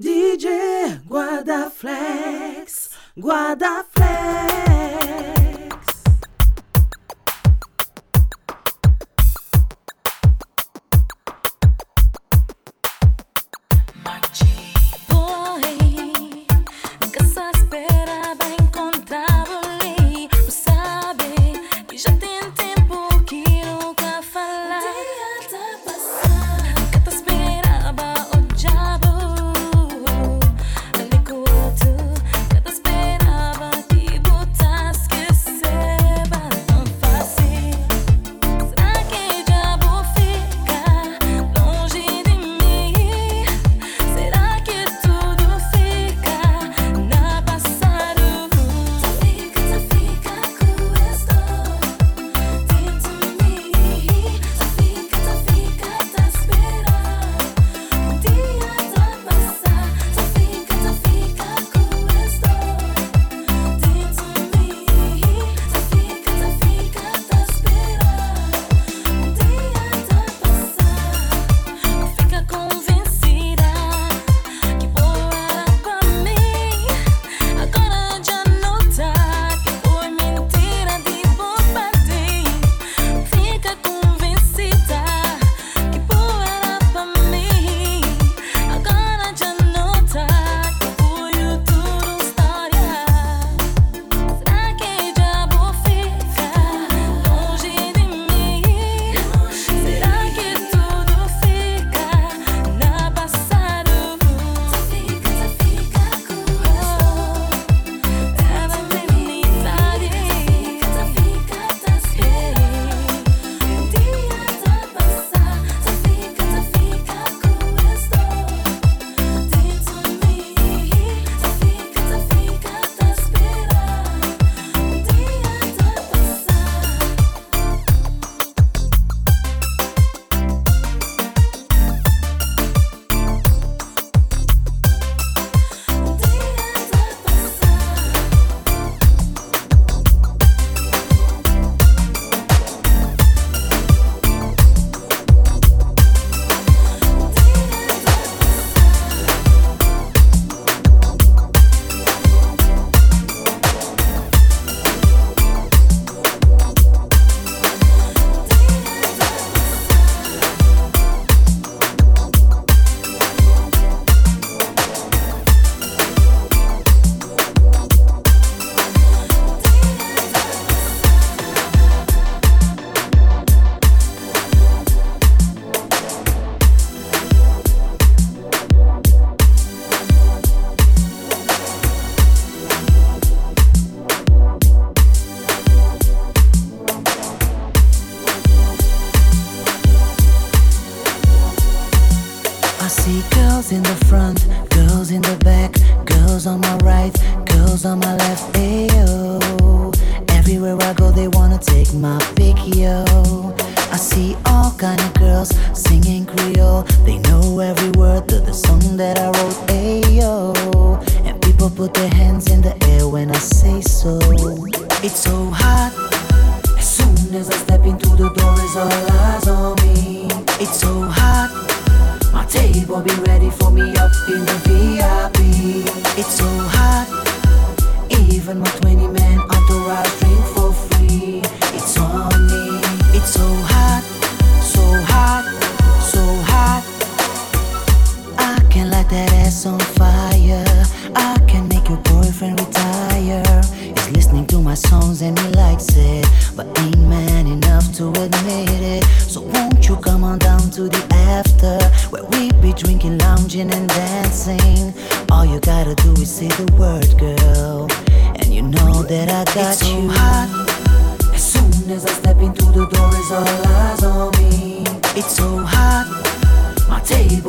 DJ Guarda Flex, Guarda Flex. will be ready for me up in the V.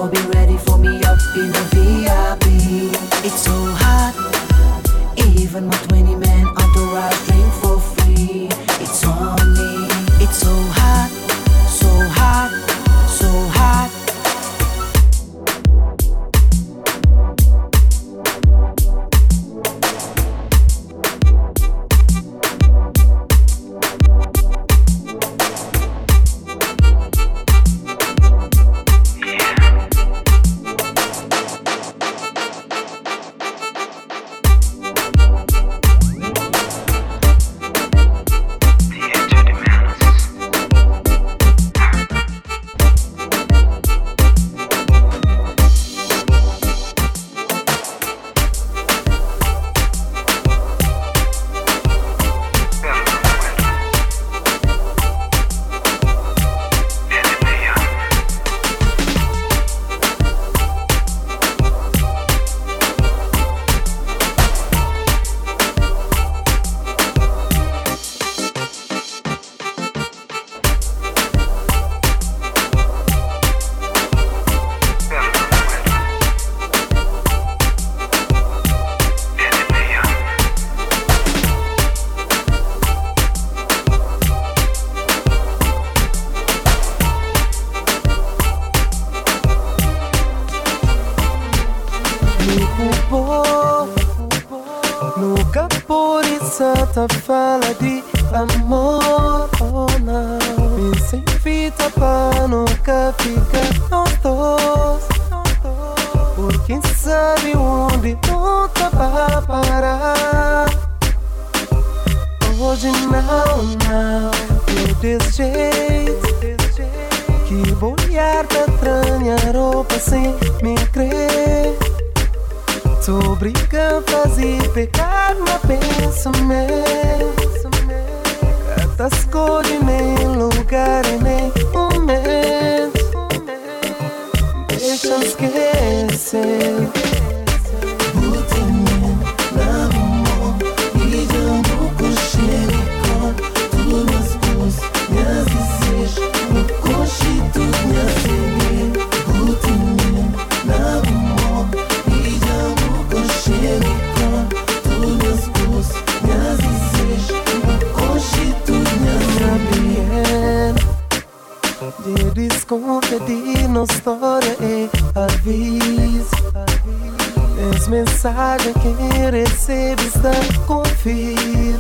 will be ready for me up in the começa a falar de amor oh, não. Me sem fita para nunca ficar nós dois. Por quem sabe onde tá para parar. Hoje não, não, eu desse jeito. Que vou olhar da tranha roupa sem me crer. Tô brincando, fazer pecar no pensamento. Cada escolha nem lugar e nem momento. Deixa esquecer. As mensagens que recebe está confir.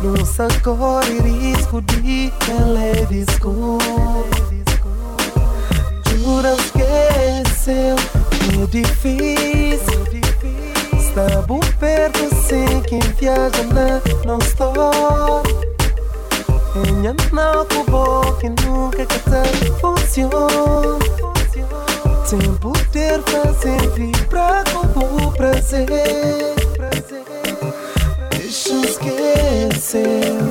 Não sacore risco de televisão. Jura esqueceu, é difícil. Está bom perto sem quem viaja na nossa história. Minha não acabou que nunca que funciona Sem poder fazer vibrar com o prazer Deixa esquecer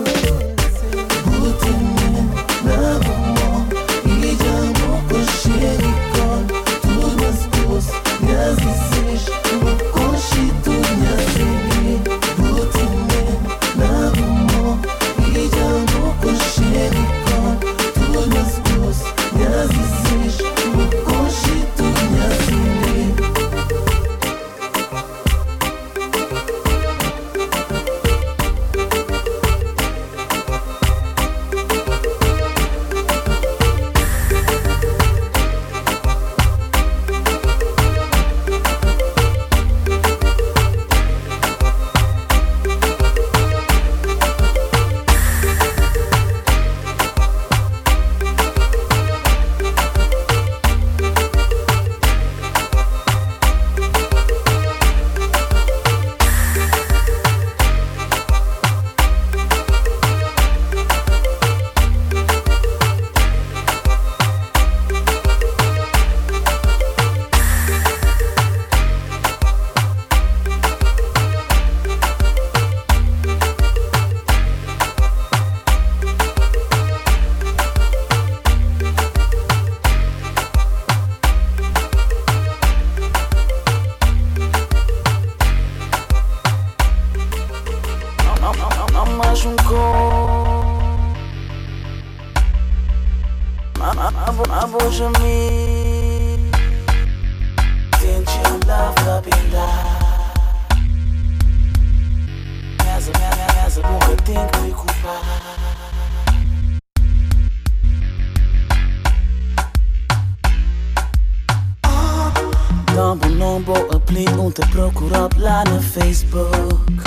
Combo applit om te procura lá no Facebook.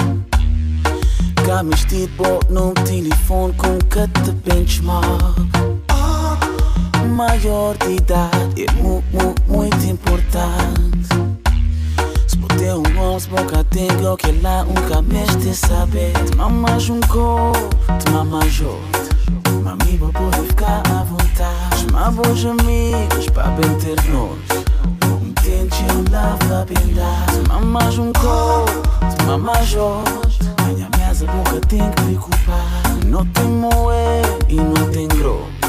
Ga mistit tipo, bot num telefone com câte benchmark. Maior de idade é muito, muito, muito importante. Se puder um homem, boca tenga o que lá um mexe saber. Te mamas um corpo, te mamas outro. Mami, vou poder ficar à vontade. Chamar bons amigos para bem ter nós love napenda simama junko simama jo anyamyaza mukatink mikupa no te moe y no te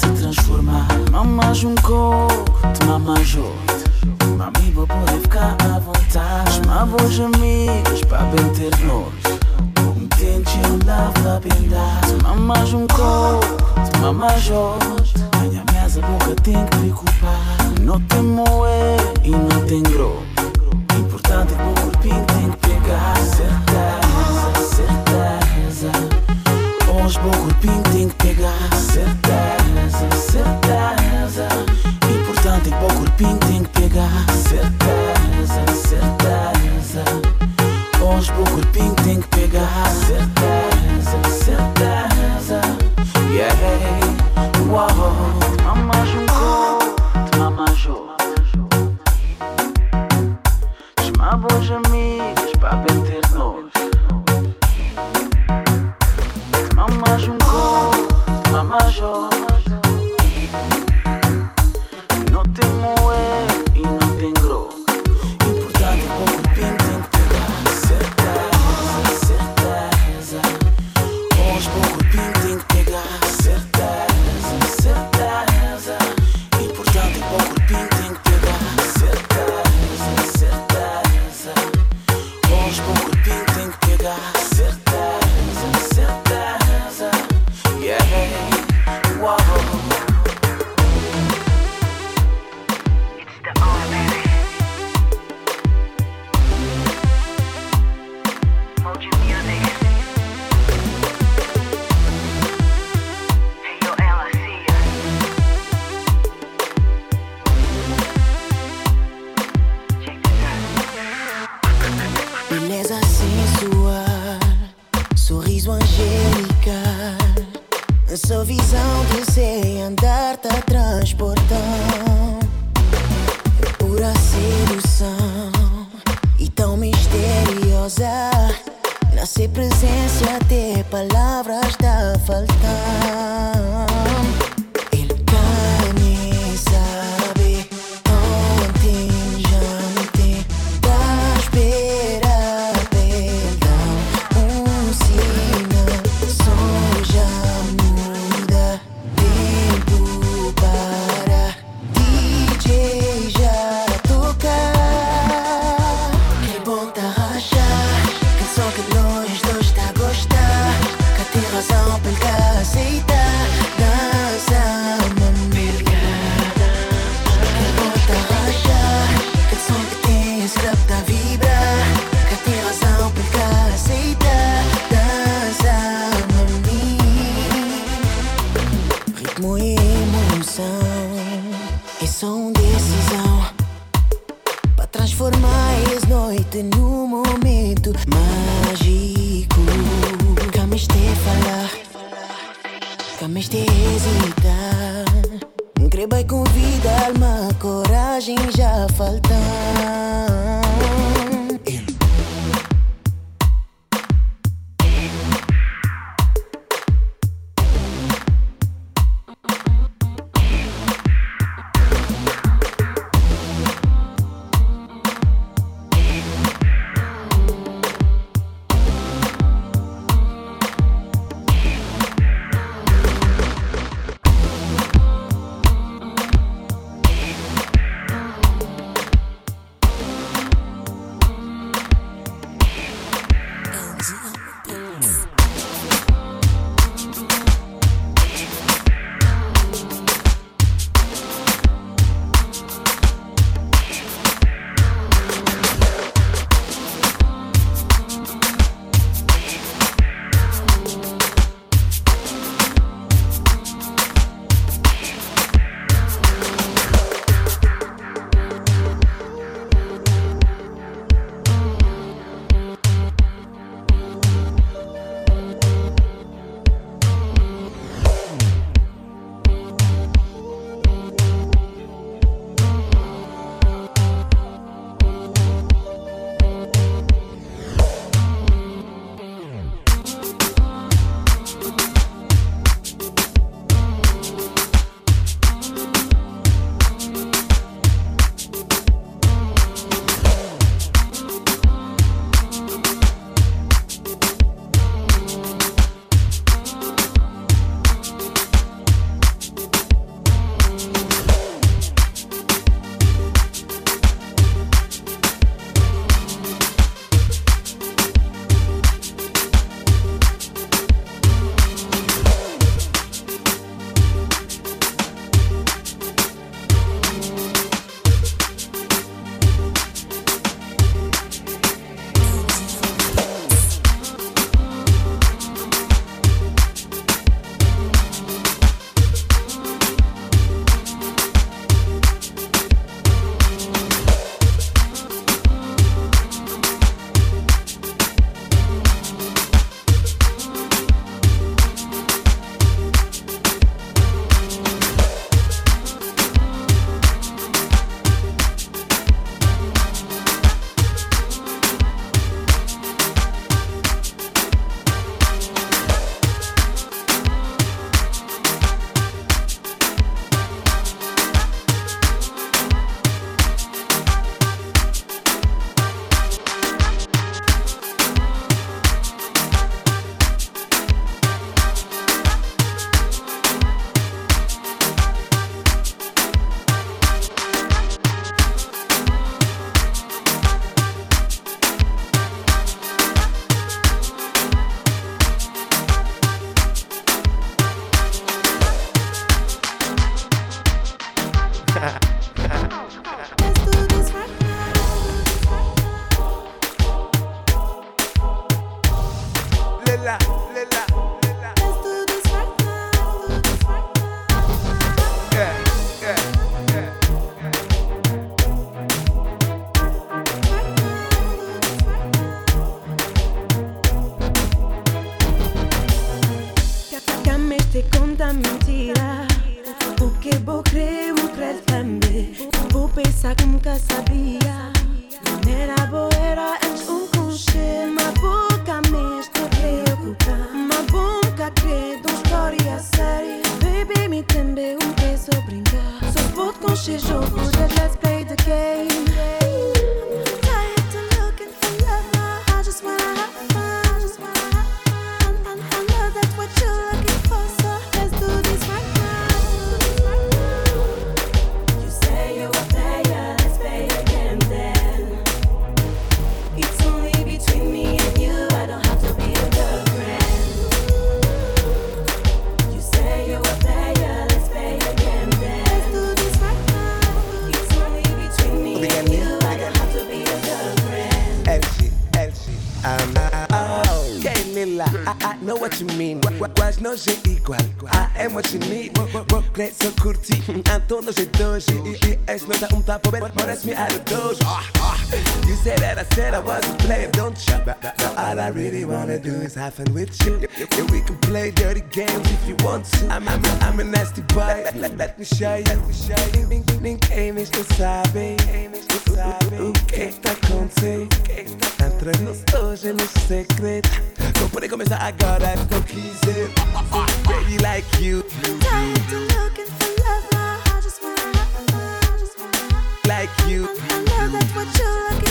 Se transformar. Mamas um coco, te mamas outro Mami, vou poder ficar à vontade. Chamavos amigos para bem ter nós Um tente um lavo da bendade Mamas um coco, te outro Minha mesa boca tem que preocupar. Não tem moe e não tem grosso Importante é que o corpinho tem que pegar. Certeza, certeza Hoje o corpinho tem que pegar. Certeza, certeza. Importante que o corpinho tem que pegar. Certeza, certeza. Hoje o corpinho tem que pegar. Certeza, e emoção é só uma decisão para transformar essa noite num momento mágico. Camis te falar, camis te hesitar. Creba com vida, alma, coragem já falta. Said that I was a player, don't you? Now all I really wanna do is have fun with you. Yeah, we can play dirty games if you want to. I'm, I'm, I'm a nasty boy. Let, let, let me show you. Let me show you. Ninguém me sabe. O que está acontecendo? Entre nós dois é no segredo. Não pode começar agora, não quiser. Baby like you, Tired of looking for love now. I just wanna have fun. I just wanna have like you. I know that's what you're looking